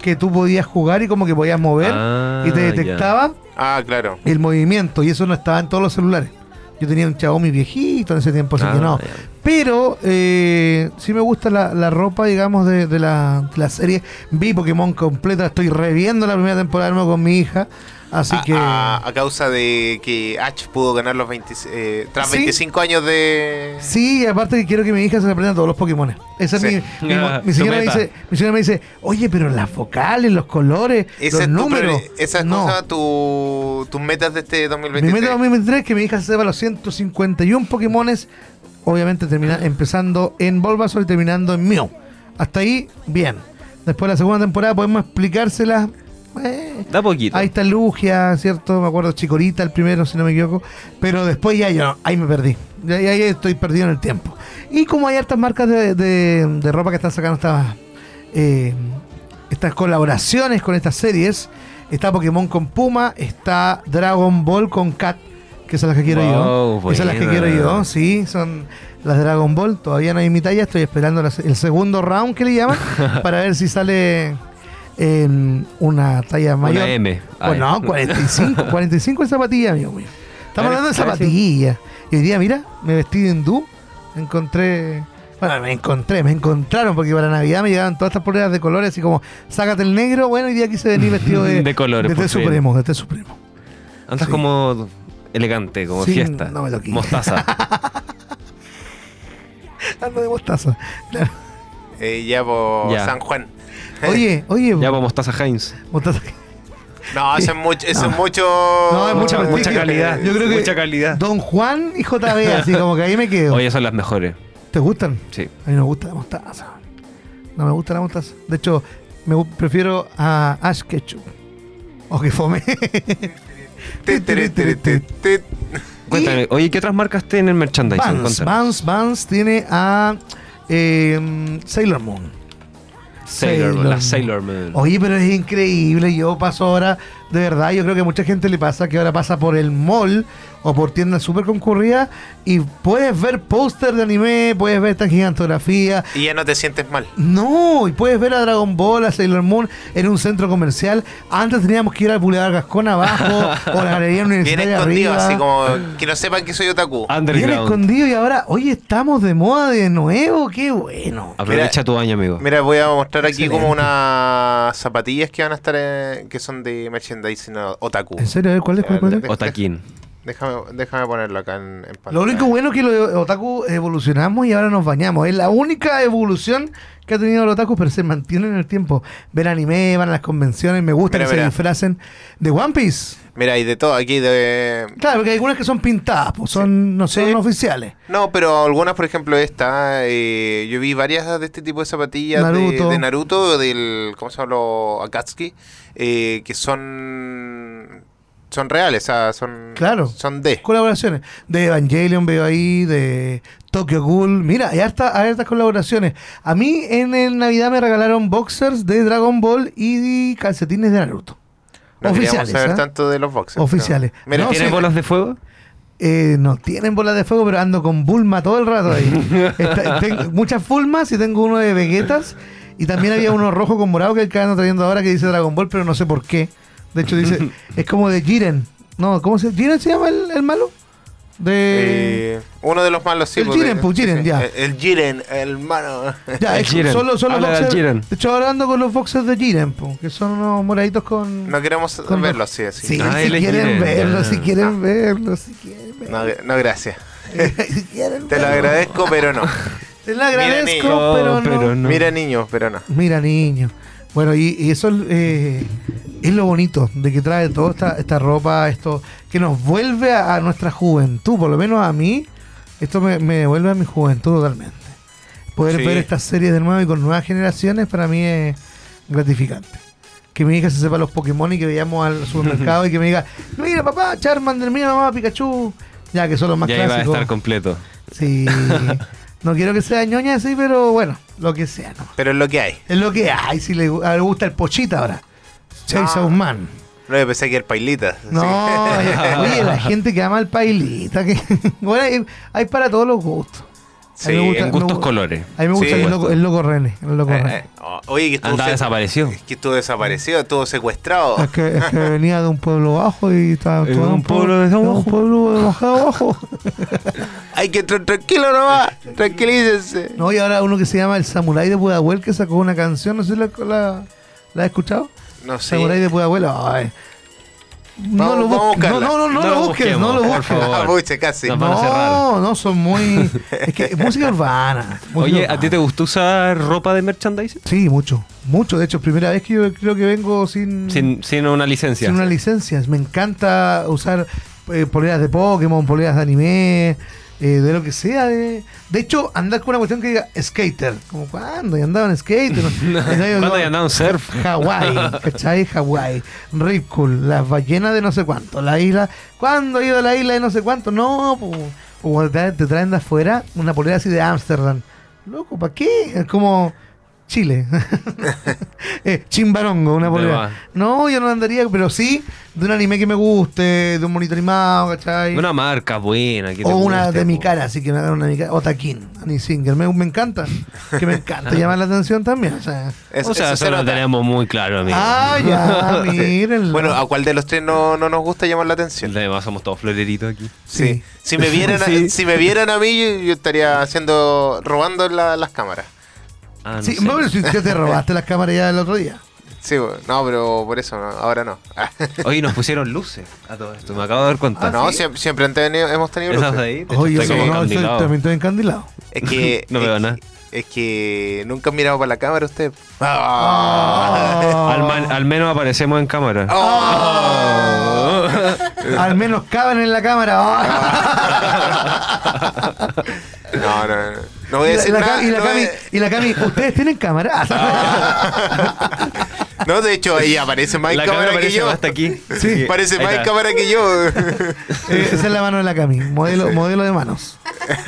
Speaker 2: que tú podías jugar y como que podías mover
Speaker 3: Ah,
Speaker 2: y te
Speaker 3: ya.
Speaker 2: detectaba
Speaker 1: Ah, claro.
Speaker 2: el movimiento y eso no estaba en todos los celulares. Yo tenía un Xiaomi viejito en ese tiempo, así
Speaker 3: Ah,
Speaker 2: que no.
Speaker 3: ya.
Speaker 2: Pero eh, sí me gusta la, la ropa, digamos, de, de la, de la serie. Vi Pokémon completa, estoy reviendo la primera temporada de nuevo con mi hija. Así
Speaker 1: a,
Speaker 2: que...
Speaker 1: a- a causa de que Ash pudo ganar los 20, eh, tras
Speaker 2: Sí.
Speaker 1: 25 años de.
Speaker 2: Sí, y aparte que quiero que mi hija se aprenda todos los Pokémon. Esa es mi, mi,
Speaker 3: Ah,
Speaker 2: mi señora me
Speaker 3: tu
Speaker 2: dice, mi señora me dice, oye, pero las vocales, los colores,
Speaker 1: Esa
Speaker 2: los
Speaker 1: es tu
Speaker 2: números.
Speaker 1: pre- esa es
Speaker 2: no.
Speaker 1: cosa, tu, tus metas de este
Speaker 2: Mi
Speaker 1: 2023.
Speaker 2: meta 2023 es que mi hija se sepa los 151 Pokémones, obviamente termina, empezando en Bulbasaur y terminando en Mew. Hasta ahí, bien. Después de la segunda temporada podemos explicárselas.
Speaker 3: Da poquito.
Speaker 2: Ahí está Lugia, ¿cierto? Me acuerdo Chicorita, el primero, si no me equivoco. Pero después ya yo, ahí me perdí. Ya, ya- ya estoy perdido en el tiempo. Y como hay hartas marcas de, de- de ropa que están sacando estas, eh, estas colaboraciones con estas series, está Pokémon con Puma, está Dragon Ball con Cat, que son las que quiero
Speaker 3: Wow,
Speaker 2: yo. Esas son las que quiero yo, sí, son las de Dragon Ball. Todavía no hay mi talla, estoy esperando las- el segundo round que le llaman para ver si sale en una talla mayor.
Speaker 3: Una M.
Speaker 2: Bueno,
Speaker 3: ya.
Speaker 2: 45, 45 es zapatilla, amigo mío. Estamos hablando de zapatillas. Y hoy día, mira, me vestí de hindú. Encontré. Bueno, me encontré, me encontraron porque para Navidad me llegaban todas estas poleras de colores, así como, sácate el negro. Bueno, hoy día quise venir vestido de,
Speaker 3: De colores,
Speaker 2: de supremo, de té supremo.
Speaker 3: Andas
Speaker 2: Sí.
Speaker 3: como elegante, como
Speaker 2: Sí,
Speaker 3: fiesta.
Speaker 2: no me toqué.
Speaker 3: Mostaza.
Speaker 2: Ando de mostaza. Claro.
Speaker 1: Eh, ya por
Speaker 3: Ya.
Speaker 1: San Juan.
Speaker 2: Oye, oye,
Speaker 3: ya va mostaza Heinz.
Speaker 2: mostaza.
Speaker 1: No, eso es mucho. Eso es mucho.
Speaker 2: No, es
Speaker 3: Mucha, calidad.
Speaker 2: Yo creo que
Speaker 3: mucha calidad.
Speaker 2: Don Juan y JB, así como que ahí me quedo.
Speaker 3: Oye, son las mejores.
Speaker 2: ¿Te gustan?
Speaker 3: Sí.
Speaker 2: A mí no me gusta la mostaza. No me gusta la mostaza. De hecho, me prefiero a Ash Ketchum. O que fome.
Speaker 3: Cuéntame, oye, ¿qué otras marcas tienen merchandising?
Speaker 2: Vans. Vans, Vans tiene a eh, Sailor Moon.
Speaker 3: Sailor Moon, la
Speaker 2: Sailor
Speaker 3: Sailor Moon.
Speaker 2: Oye, pero es increíble. Yo paso ahora, de verdad, yo creo que a mucha gente le pasa que ahora pasa por el mall o por tiendas súper concurridas y puedes ver póster de anime, puedes ver esta gigantografía.
Speaker 1: Y ya no te sientes mal.
Speaker 2: No, y puedes ver a Dragon Ball, a Sailor Moon en un centro comercial. Antes teníamos que ir al Boulevard Gascón abajo o a la Galería
Speaker 1: Bien
Speaker 2: Universitaria
Speaker 1: escondido,
Speaker 2: arriba.
Speaker 1: así como que no sepan que soy otaku.
Speaker 2: Bien escondido y ahora, oye, estamos de moda de nuevo, qué bueno.
Speaker 3: Aprovecha tu año, amigo.
Speaker 1: Mira, voy a mostrar aquí
Speaker 2: Excelente.
Speaker 1: como unas zapatillas que van a estar eh, que son de merchandising otaku.
Speaker 2: ¿En serio? A ver, ¿cuál es? ¿Cuál, cuál es?
Speaker 1: De-
Speaker 3: Otaquín.
Speaker 1: Déjame, déjame ponerlo acá en, en pantalla.
Speaker 2: Lo único bueno es que los otaku evolucionamos y ahora nos bañamos. Es la única evolución que ha tenido los otaku, pero se mantienen en el tiempo. Ven anime, van a las convenciones, me gusta
Speaker 1: Mira,
Speaker 2: que
Speaker 1: mira.
Speaker 2: se disfracen de One Piece.
Speaker 1: Mira, hay de todo aquí de
Speaker 2: Claro, porque hay algunas que son pintadas, pues son, no son
Speaker 1: Sí.
Speaker 2: oficiales.
Speaker 1: No, pero algunas, por ejemplo, esta, eh, yo vi varias de este tipo de zapatillas de-
Speaker 2: Naruto.
Speaker 1: De, Naruto, del, ¿cómo se llama? Los Akatsuki, eh, que son son reales, o sea, son,
Speaker 2: Claro.
Speaker 1: son de.
Speaker 2: Colaboraciones. De Evangelion veo ahí, de Tokyo Ghoul. Mira, hay harta- hay hartas colaboraciones. A mí en el Navidad me regalaron boxers de Dragon Ball y calcetines de Naruto.
Speaker 1: No
Speaker 2: oficiales.
Speaker 1: saber
Speaker 2: ¿ah?
Speaker 1: tanto de los boxers.
Speaker 2: Oficiales.
Speaker 1: Mira,
Speaker 2: No,
Speaker 3: ¿Tienes
Speaker 2: sí.
Speaker 3: bolas de fuego?
Speaker 2: Eh, no tienen bolas de fuego, pero ando con Bulma todo el rato ahí. Está- tengo muchas Bulmas y tengo uno de Vegetas. Y también había uno rojo con morado que el que ando trayendo ahora que dice Dragon Ball, pero no sé por qué. De hecho, dice, es como de Jiren. No, ¿cómo se ¿Jiren se llama el, el malo? De.
Speaker 1: Eh, uno de los malos sí.
Speaker 2: El
Speaker 1: pues,
Speaker 2: Jiren, pues, Jiren,
Speaker 1: sí,
Speaker 2: ya.
Speaker 1: El, el Jiren, el mano.
Speaker 2: ya,
Speaker 3: el
Speaker 2: es
Speaker 3: Jiren.
Speaker 2: solo, solo boxers-
Speaker 3: Jiren.
Speaker 2: De hecho, ahora ando con los boxers de Jiren, po, que son unos moraditos con.
Speaker 1: No queremos
Speaker 2: con
Speaker 1: verlo así, así.
Speaker 2: Sí,
Speaker 3: Ah,
Speaker 2: si
Speaker 3: él es
Speaker 2: quieren
Speaker 3: Jiren,
Speaker 2: verlo, si quieren verlo, si quieren
Speaker 1: No,
Speaker 2: verlo.
Speaker 1: no, gracias.
Speaker 2: si quieren
Speaker 1: Te lo agradezco, pero no.
Speaker 2: Te lo agradezco,
Speaker 1: niño,
Speaker 2: pero, no.
Speaker 3: pero no.
Speaker 1: Mira, niño, pero no.
Speaker 2: Mira, niño. Bueno, y, y eso eh, es lo bonito de que trae toda esta, esta ropa, esto que nos vuelve a, a nuestra juventud, por lo menos a mí, esto me, me devuelve a mi juventud totalmente. Poder
Speaker 1: Sí.
Speaker 2: ver estas series de nuevo y con nuevas generaciones para mí es gratificante. Que mi hija se sepa los Pokémon y que veamos al supermercado y que me diga, mira papá, Charmander, mira mamá, Pikachu. Ya que son los más
Speaker 3: ya iba a
Speaker 2: clásicos.
Speaker 3: estar completo.
Speaker 2: Sí. no quiero que sea ñoña así, pero bueno, lo que sea, ¿no?
Speaker 1: Pero es lo que hay.
Speaker 2: Es lo que hay, si le, a él le gusta el pochita ahora. Chase
Speaker 1: Ah.
Speaker 2: Man.
Speaker 1: No, yo pensé que era pailita.
Speaker 2: No,
Speaker 1: Sí.
Speaker 2: oye, la gente que ama el pailita. Que, bueno, hay, hay para todos los gustos.
Speaker 1: Sí,
Speaker 2: gusta-
Speaker 3: En gustos
Speaker 2: me-
Speaker 3: colores.
Speaker 2: A mí me gusta
Speaker 1: Sí.
Speaker 2: el, loco, el loco René. El loco
Speaker 1: Eh,
Speaker 2: René.
Speaker 1: eh, oh, Oye, que estuvo,
Speaker 3: Andaba desaparecido.
Speaker 1: que estuvo desaparecido, estuvo secuestrado.
Speaker 2: Es que, es que venía de un pueblo bajo y estaba
Speaker 3: En
Speaker 2: todo
Speaker 3: un pueblo de
Speaker 2: de un
Speaker 3: abajo.
Speaker 2: pueblo bajo abajo.
Speaker 1: Hay que entrar tranquilo nomás. Tranquilícense.
Speaker 2: No, y ahora uno que se llama El Samurai de Pudahuel que sacó una canción, no sé si la, la, la has escuchado.
Speaker 1: No sé.
Speaker 2: Samurai de Pudahuel. Ay. No
Speaker 1: Vamos-
Speaker 2: lo
Speaker 1: vamos a
Speaker 2: busques, no, no, no, no,
Speaker 3: No
Speaker 2: lo
Speaker 3: lo
Speaker 2: busques, no lo busques.
Speaker 3: favor.
Speaker 1: Ah, casi.
Speaker 3: No.
Speaker 2: No, son muy. Es que música urbana. música
Speaker 3: Oye, ¿a ti te gustó usar ropa de merchandising?
Speaker 2: Sí, mucho. Mucho. De hecho, primera vez que yo creo que vengo sin,
Speaker 3: Sin, sin una licencia.
Speaker 2: sin una licencia. Me encanta usar eh, poleras de Pokémon, poleras de anime, eh, de lo que sea. De, de hecho, andar con una cuestión que diga skater. Como cuando y andaba en skater. ¿no?
Speaker 3: ¿Cuándo ya andaba en surf?
Speaker 2: Hawái, ¿cachai? Hawái, Rip Cool, las ballenas de no sé cuánto, la isla. ¿Cuándo he ido a la isla de no sé cuánto? No, pues. O te traen, te traen de afuera una polera así de Ámsterdam. Loco, ¿para qué? Es como. Chile. eh, Chimbarongo, una polera. No, yo no andaría, pero sí de un anime que me guste, de un monito animado, ¿cachai?
Speaker 3: Una marca buena. que te
Speaker 2: o una
Speaker 3: guste,
Speaker 2: de mi cara, así que me hagan una de mi cara. Otakin, Annie Singer. Me, me encanta. Que me encanta llamar la atención también. O sea.
Speaker 1: Eso-
Speaker 3: o sea,
Speaker 1: eso
Speaker 3: eso
Speaker 1: se
Speaker 3: lo
Speaker 1: nota.
Speaker 3: tenemos muy claro, amigo.
Speaker 2: Ah, ya, miren.
Speaker 1: Bueno, ¿a cuál de los tres no, no nos gusta llamar la atención?
Speaker 3: Además, somos todos floreritos aquí.
Speaker 1: Sí.
Speaker 2: Sí.
Speaker 1: Si me vieran, a-
Speaker 3: Sí.
Speaker 1: si me vieran a mí, yo, yo estaría haciendo, robando la- las cámaras.
Speaker 3: Ah, no
Speaker 2: Sí,
Speaker 3: sé.
Speaker 2: bueno, si ya te robaste las cámaras ya el otro día.
Speaker 1: Sí, no, pero por eso no, ahora no.
Speaker 3: Oye, nos pusieron luces a todo esto. Me acabo de dar cuenta.
Speaker 2: Ah,
Speaker 1: no,
Speaker 2: ¿sí?
Speaker 1: siempre, siempre han tenido- hemos tenido luces.
Speaker 3: ahí.
Speaker 2: Oye,
Speaker 3: como
Speaker 2: no, soy-
Speaker 3: encandilado.
Speaker 2: también estoy encandilado.
Speaker 1: Es que.
Speaker 3: No
Speaker 1: es
Speaker 3: veo
Speaker 1: que-
Speaker 3: nada.
Speaker 1: Es que nunca han mirado para la cámara usted.
Speaker 2: Ah.
Speaker 3: Al, man- al menos aparecemos en cámara.
Speaker 1: Oh.
Speaker 2: Al menos caben en la cámara.
Speaker 1: No, no, no. No voy a decir
Speaker 2: y la
Speaker 1: nada.
Speaker 2: Cami- y la
Speaker 1: no, voy
Speaker 2: Cami,
Speaker 1: a-
Speaker 2: y la Cami, ¿ustedes tienen cámara?
Speaker 1: No, de hecho, ella aparece más en
Speaker 3: La
Speaker 1: cámara
Speaker 3: cámara
Speaker 1: que yo.
Speaker 3: hasta aquí.
Speaker 2: Sí.
Speaker 1: Parece
Speaker 3: Ahí
Speaker 1: más cámara que yo.
Speaker 2: Eh, esa es la mano de la Cami, modelo, modelo de manos.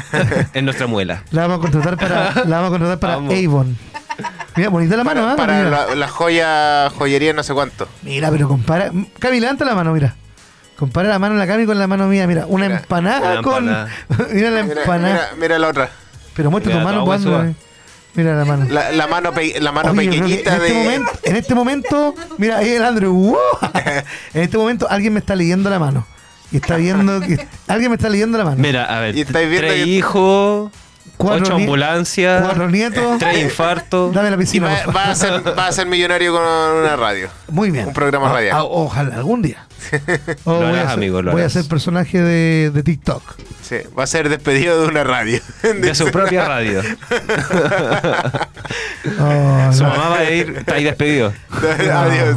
Speaker 3: En nuestra muela.
Speaker 2: La vamos a contratar para, la vamos a contratar para
Speaker 3: Vamos.
Speaker 2: Avon. Mira, bonita la mano,
Speaker 1: para para
Speaker 2: mira.
Speaker 1: la, la joya, joyería no sé cuánto.
Speaker 2: Mira, pero compara. Cami, levanta la mano, mira. Compara la mano de la Cami con la mano mía. Mira, una
Speaker 1: Mira,
Speaker 2: empanada
Speaker 3: una
Speaker 2: con.
Speaker 3: empanada.
Speaker 2: mira la empanada.
Speaker 1: mira, mira la otra.
Speaker 2: Pero muestra
Speaker 3: Mira,
Speaker 2: tu mano cuando. Mira la mano.
Speaker 1: La, la mano, pe- la mano
Speaker 2: Oye, yo creo que
Speaker 1: pequeñita
Speaker 2: en, este
Speaker 1: de.
Speaker 2: momento, en este momento, mira, ahí el Andrew. ¡wow! En este momento alguien me está leyendo la mano. Y está viendo que. Alguien me está leyendo la mano.
Speaker 3: Mira, a ver.
Speaker 1: Y estáis viendo
Speaker 3: tres
Speaker 1: que-
Speaker 3: hijos,
Speaker 2: Cuatro
Speaker 3: ocho ambulancias,
Speaker 2: cuatro nietos.
Speaker 3: tres infartos.
Speaker 2: Dame la
Speaker 1: Y
Speaker 2: piscina.
Speaker 1: va, a ser, va a ser millonario con una radio.
Speaker 2: Muy bien.
Speaker 1: un programa
Speaker 2: O-
Speaker 1: radial.
Speaker 2: a- ojalá, algún día. O
Speaker 3: Lo
Speaker 2: voy,
Speaker 3: harás,
Speaker 2: a ser,
Speaker 3: amigo, lo
Speaker 2: voy a
Speaker 3: harás.
Speaker 2: ser personaje de, de TikTok.
Speaker 1: Sí, va a ser despedido de una radio.
Speaker 3: De su propia radio.
Speaker 2: Oh,
Speaker 3: Su
Speaker 2: no.
Speaker 3: mamá va a ir, está ahí despedido.
Speaker 1: Adiós.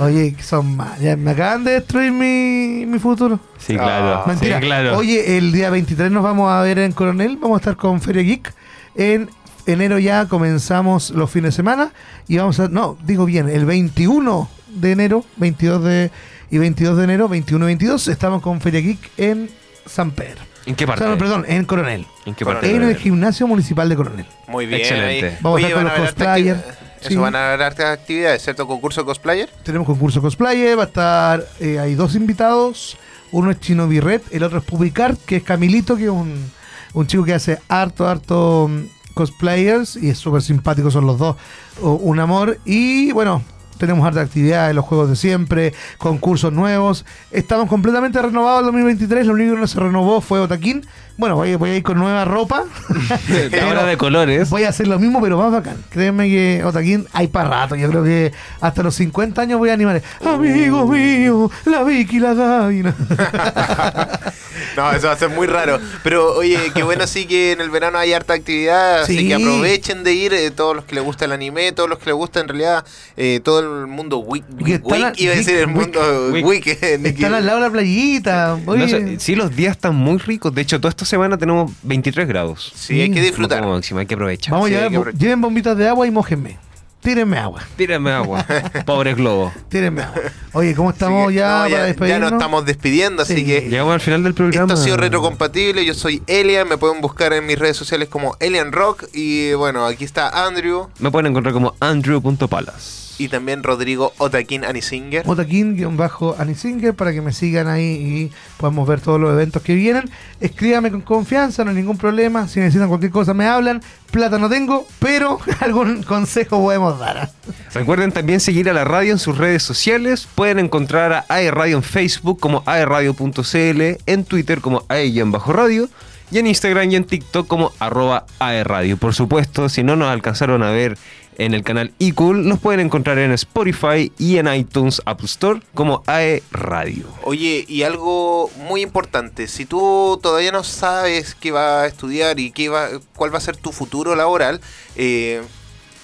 Speaker 2: Oye, son. Ya me acaban de destruir mi, mi futuro.
Speaker 3: Sí, claro.
Speaker 1: Ah.
Speaker 2: Mentira.
Speaker 3: Sí, claro.
Speaker 2: Oye, el día 23 nos vamos a ver en Coronel. Vamos a estar con Feria Geek. En enero ya comenzamos los fines de semana. Y vamos a. No, digo bien, el 21 de enero, 22 de. Y 22 de enero, 21 y 22, estamos con Feria Geek en San Pedro.
Speaker 3: ¿En qué
Speaker 2: O
Speaker 3: parte?
Speaker 2: sea, no, perdón, en Coronel.
Speaker 3: ¿En qué parte?
Speaker 2: En el gimnasio municipal de Coronel.
Speaker 1: Muy bien.
Speaker 3: Excelente.
Speaker 1: ahí.
Speaker 2: Vamos a estar con los cosplayers.
Speaker 1: Eso
Speaker 2: Sí.
Speaker 1: van a haber hartas actividades, ¿cierto? Concurso cosplayer.
Speaker 2: Tenemos concurso cosplayer, va a estar, eh, hay dos invitados, uno es Chino Birret, el otro es Pubicart, que es Camilito, que es un, un chico que hace harto, harto mm, cosplayers y es súper simpático, son los dos, o- un amor. Y bueno, tenemos harta actividades, los juegos de siempre, concursos nuevos. Estamos completamente renovados el 2023, lo único que no se renovó fue Otaquín. Bueno, voy, voy a ir con nueva ropa.
Speaker 3: De ahora de colores.
Speaker 2: Voy a hacer lo mismo, pero más bacán. Créeme que Otaquín hay para rato. Yo creo que hasta los 50 años voy a animar. Amigo mío, la Vicky la Gaby. ¿no?
Speaker 1: Eso va a ser muy raro. Pero oye, qué bueno sí que en el verano hay harta actividad, así
Speaker 2: Sí.
Speaker 1: que aprovechen de ir, eh, todos los que les gusta el anime, todos los que les gusta en realidad eh, todo el mundo wik,
Speaker 2: Que están a-
Speaker 1: wik, iba a decir el mundo
Speaker 3: wik.
Speaker 1: wik. ni
Speaker 2: Están al lado de la playita.
Speaker 3: No
Speaker 2: Oye,
Speaker 3: sé, sí, los días están muy ricos. De hecho, toda esta semana tenemos 23 grados.
Speaker 1: Sí, hay que disfrutar.
Speaker 3: Como máximo, hay que aprovechar.
Speaker 2: vamos
Speaker 1: sí,
Speaker 2: llevar,
Speaker 1: que aprovechar.
Speaker 2: lleven bombitas de agua y mójenme. Tírenme agua.
Speaker 3: Tírame agua. Pobre globo.
Speaker 2: Tírenme agua. Oye, ¿cómo estamos ya
Speaker 1: no,
Speaker 2: para
Speaker 1: ya,
Speaker 2: despedirnos?
Speaker 1: ya nos estamos despidiendo, así
Speaker 2: Sí.
Speaker 1: que
Speaker 3: Llegamos al final del programa.
Speaker 1: Esto ha sido retrocompatible, yo soy Elian, me pueden buscar en mis redes sociales como Elian Rock y bueno, aquí está Andrew
Speaker 3: Me pueden encontrar como andrew.palas.
Speaker 1: y también Rodrigo Otakin Anisinger.
Speaker 2: bajo Anisinger para que me sigan ahí y podamos ver todos los eventos que vienen. Escríbame con confianza, no hay ningún problema. Si necesitan cualquier cosa me hablan. Plata no tengo, pero algún consejo podemos dar.
Speaker 3: Recuerden también seguir a la radio en sus redes sociales. Pueden encontrar a AE Radio en Facebook como aeradio.cl, en Twitter como AE-radio y en Instagram y en TikTok como arroba aeradio. Por supuesto, si no nos alcanzaron a ver en el canal iCool, nos pueden encontrar en Spotify y en iTunes Apple Store como AE Radio.
Speaker 1: Oye, y algo muy importante, si tú todavía no sabes qué va a estudiar y qué va, cuál va a ser tu futuro laboral, eh,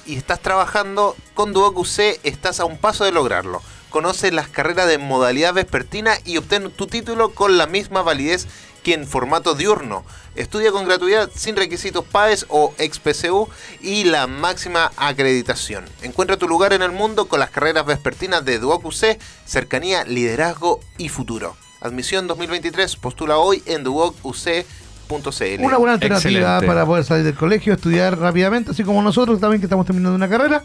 Speaker 1: y estás trabajando con Duoc UC, estás a un paso de lograrlo. Conoce las carreras de modalidad vespertina y obtén tu título con la misma validez que en formato diurno. Estudia con gratuidad sin requisitos PAES o ex-PCU y la máxima acreditación. Encuentra tu lugar en el mundo con las carreras vespertinas de Duoc UC, cercanía, liderazgo y futuro. Admisión 2023, postula hoy en duocuc.cl. Una
Speaker 2: buena alternativa
Speaker 3: Excelente.
Speaker 2: para poder salir del colegio, estudiar rápidamente, así como nosotros también que estamos terminando una carrera.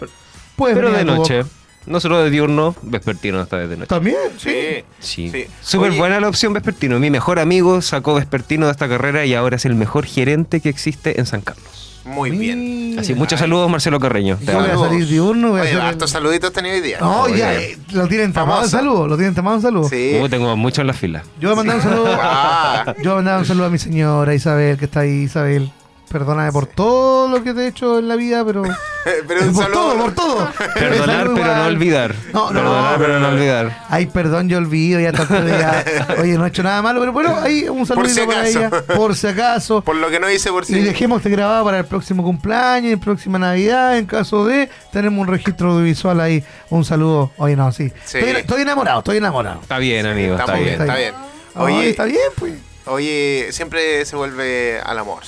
Speaker 2: Puedes
Speaker 3: Pero de
Speaker 2: a boca.
Speaker 3: Nosotros de diurno, vespertino esta vez de noche.
Speaker 2: También, sí.
Speaker 1: Sí.
Speaker 3: Sí. Súper buena la opción vespertino. Mi mejor amigo sacó vespertino de esta carrera y ahora es el mejor gerente que existe en San Carlos.
Speaker 1: Muy bien.
Speaker 3: Así, muchos saludos, Marcelo Carreño. Te
Speaker 2: Yo voy a salir diurno, voy a
Speaker 1: Oye,
Speaker 2: hacer
Speaker 1: hartos saluditos tenía hoy día.
Speaker 2: No,
Speaker 1: Oye.
Speaker 2: ya, eh, lo tienen tomado en
Speaker 1: Famoso.
Speaker 2: saludo, lo tienen tomado en saludo.
Speaker 1: Sí.
Speaker 3: Uh, tengo mucho en la fila.
Speaker 2: Yo voy a mandar un saludo.
Speaker 1: Ah.
Speaker 2: Yo voy a mandar un saludo a mi señora Isabel, que está ahí, Isabel. Perdóname por todo lo que te he hecho en la vida, pero.
Speaker 1: Pero un
Speaker 2: por
Speaker 1: saludo.
Speaker 2: todo, por todo.
Speaker 3: Perdonar,
Speaker 2: Saludo
Speaker 3: pero no olvidar.
Speaker 2: No, no,
Speaker 3: Perdonar, pero no olvidar.
Speaker 2: Ay, perdón, yo olvido, ya tanto ya. Oye, no he hecho nada malo, pero bueno, ahí un
Speaker 1: si
Speaker 2: para ella, por si acaso.
Speaker 1: Por lo que no hice por
Speaker 2: Y
Speaker 1: si.
Speaker 2: dejemos este grabado para el próximo cumpleaños, en próxima Navidad, en caso de, tenemos un registro audiovisual ahí. Un saludo. Oye, no, sí.
Speaker 1: Sí.
Speaker 2: Estoy, estoy enamorado, estoy enamorado.
Speaker 3: Está bien, amigo, está bien.
Speaker 1: bien, está bien.
Speaker 2: Oye,
Speaker 1: Oye,
Speaker 2: está bien, pues.
Speaker 1: oye, siempre se vuelve al amor.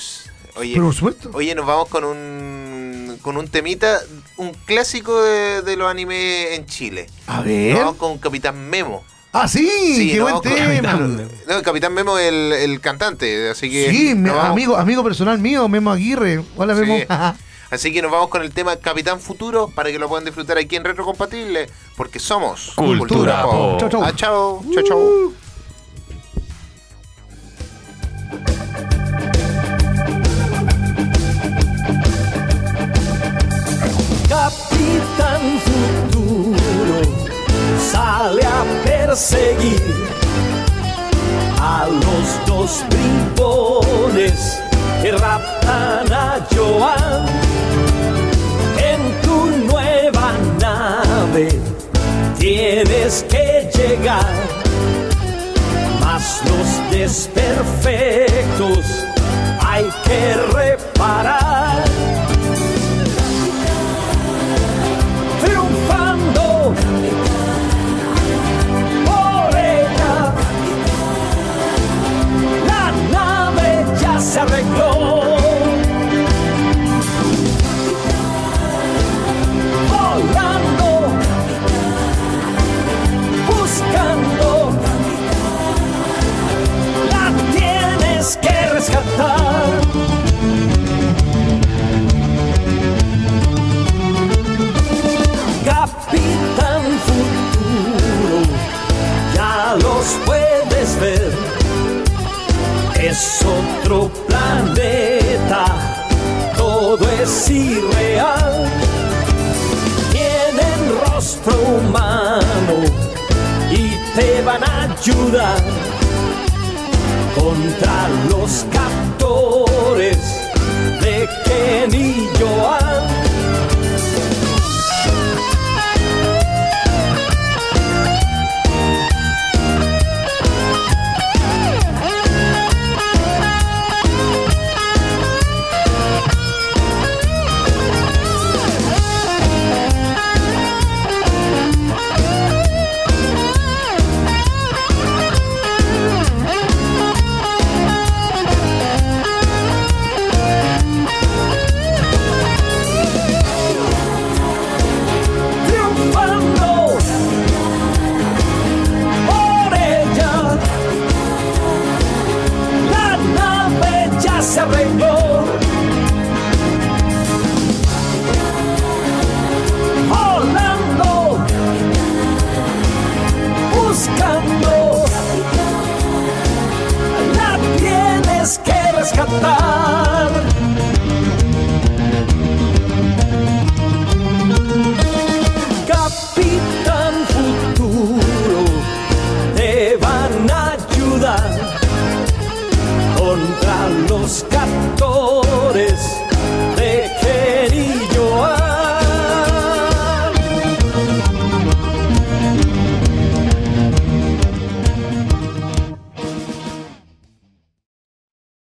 Speaker 1: Oye,
Speaker 2: Pero por supuesto.
Speaker 1: oye, nos vamos con un con un temita, un clásico de, de los animes en Chile.
Speaker 2: A
Speaker 1: Nos
Speaker 2: ver.
Speaker 1: vamos con Capitán Memo.
Speaker 2: Ah, sí, qué
Speaker 1: nos
Speaker 2: buen tema.
Speaker 1: Capitán Memo. No, el Capitán Memo es el, el cantante, así que
Speaker 2: Sí, me-
Speaker 1: nos
Speaker 2: amigo, amigo personal mío, Memo Aguirre. Hola,
Speaker 1: Sí.
Speaker 2: Memo.
Speaker 1: Así que nos vamos con el tema Capitán Futuro para que lo puedan disfrutar aquí en Retro Compatible, porque somos
Speaker 3: Cultura Pop.
Speaker 2: Chau, chau.
Speaker 1: Ah, chau, chau.
Speaker 5: Capitán Futuro sale a perseguir a los dos brincones que raptan a Joan en tu nueva nave. Tienes que llegar, mas los desperfectos hay que reparar. Es irreal. Tienen rostro humano y te van a ayudar contra los captores de Ken y Joan.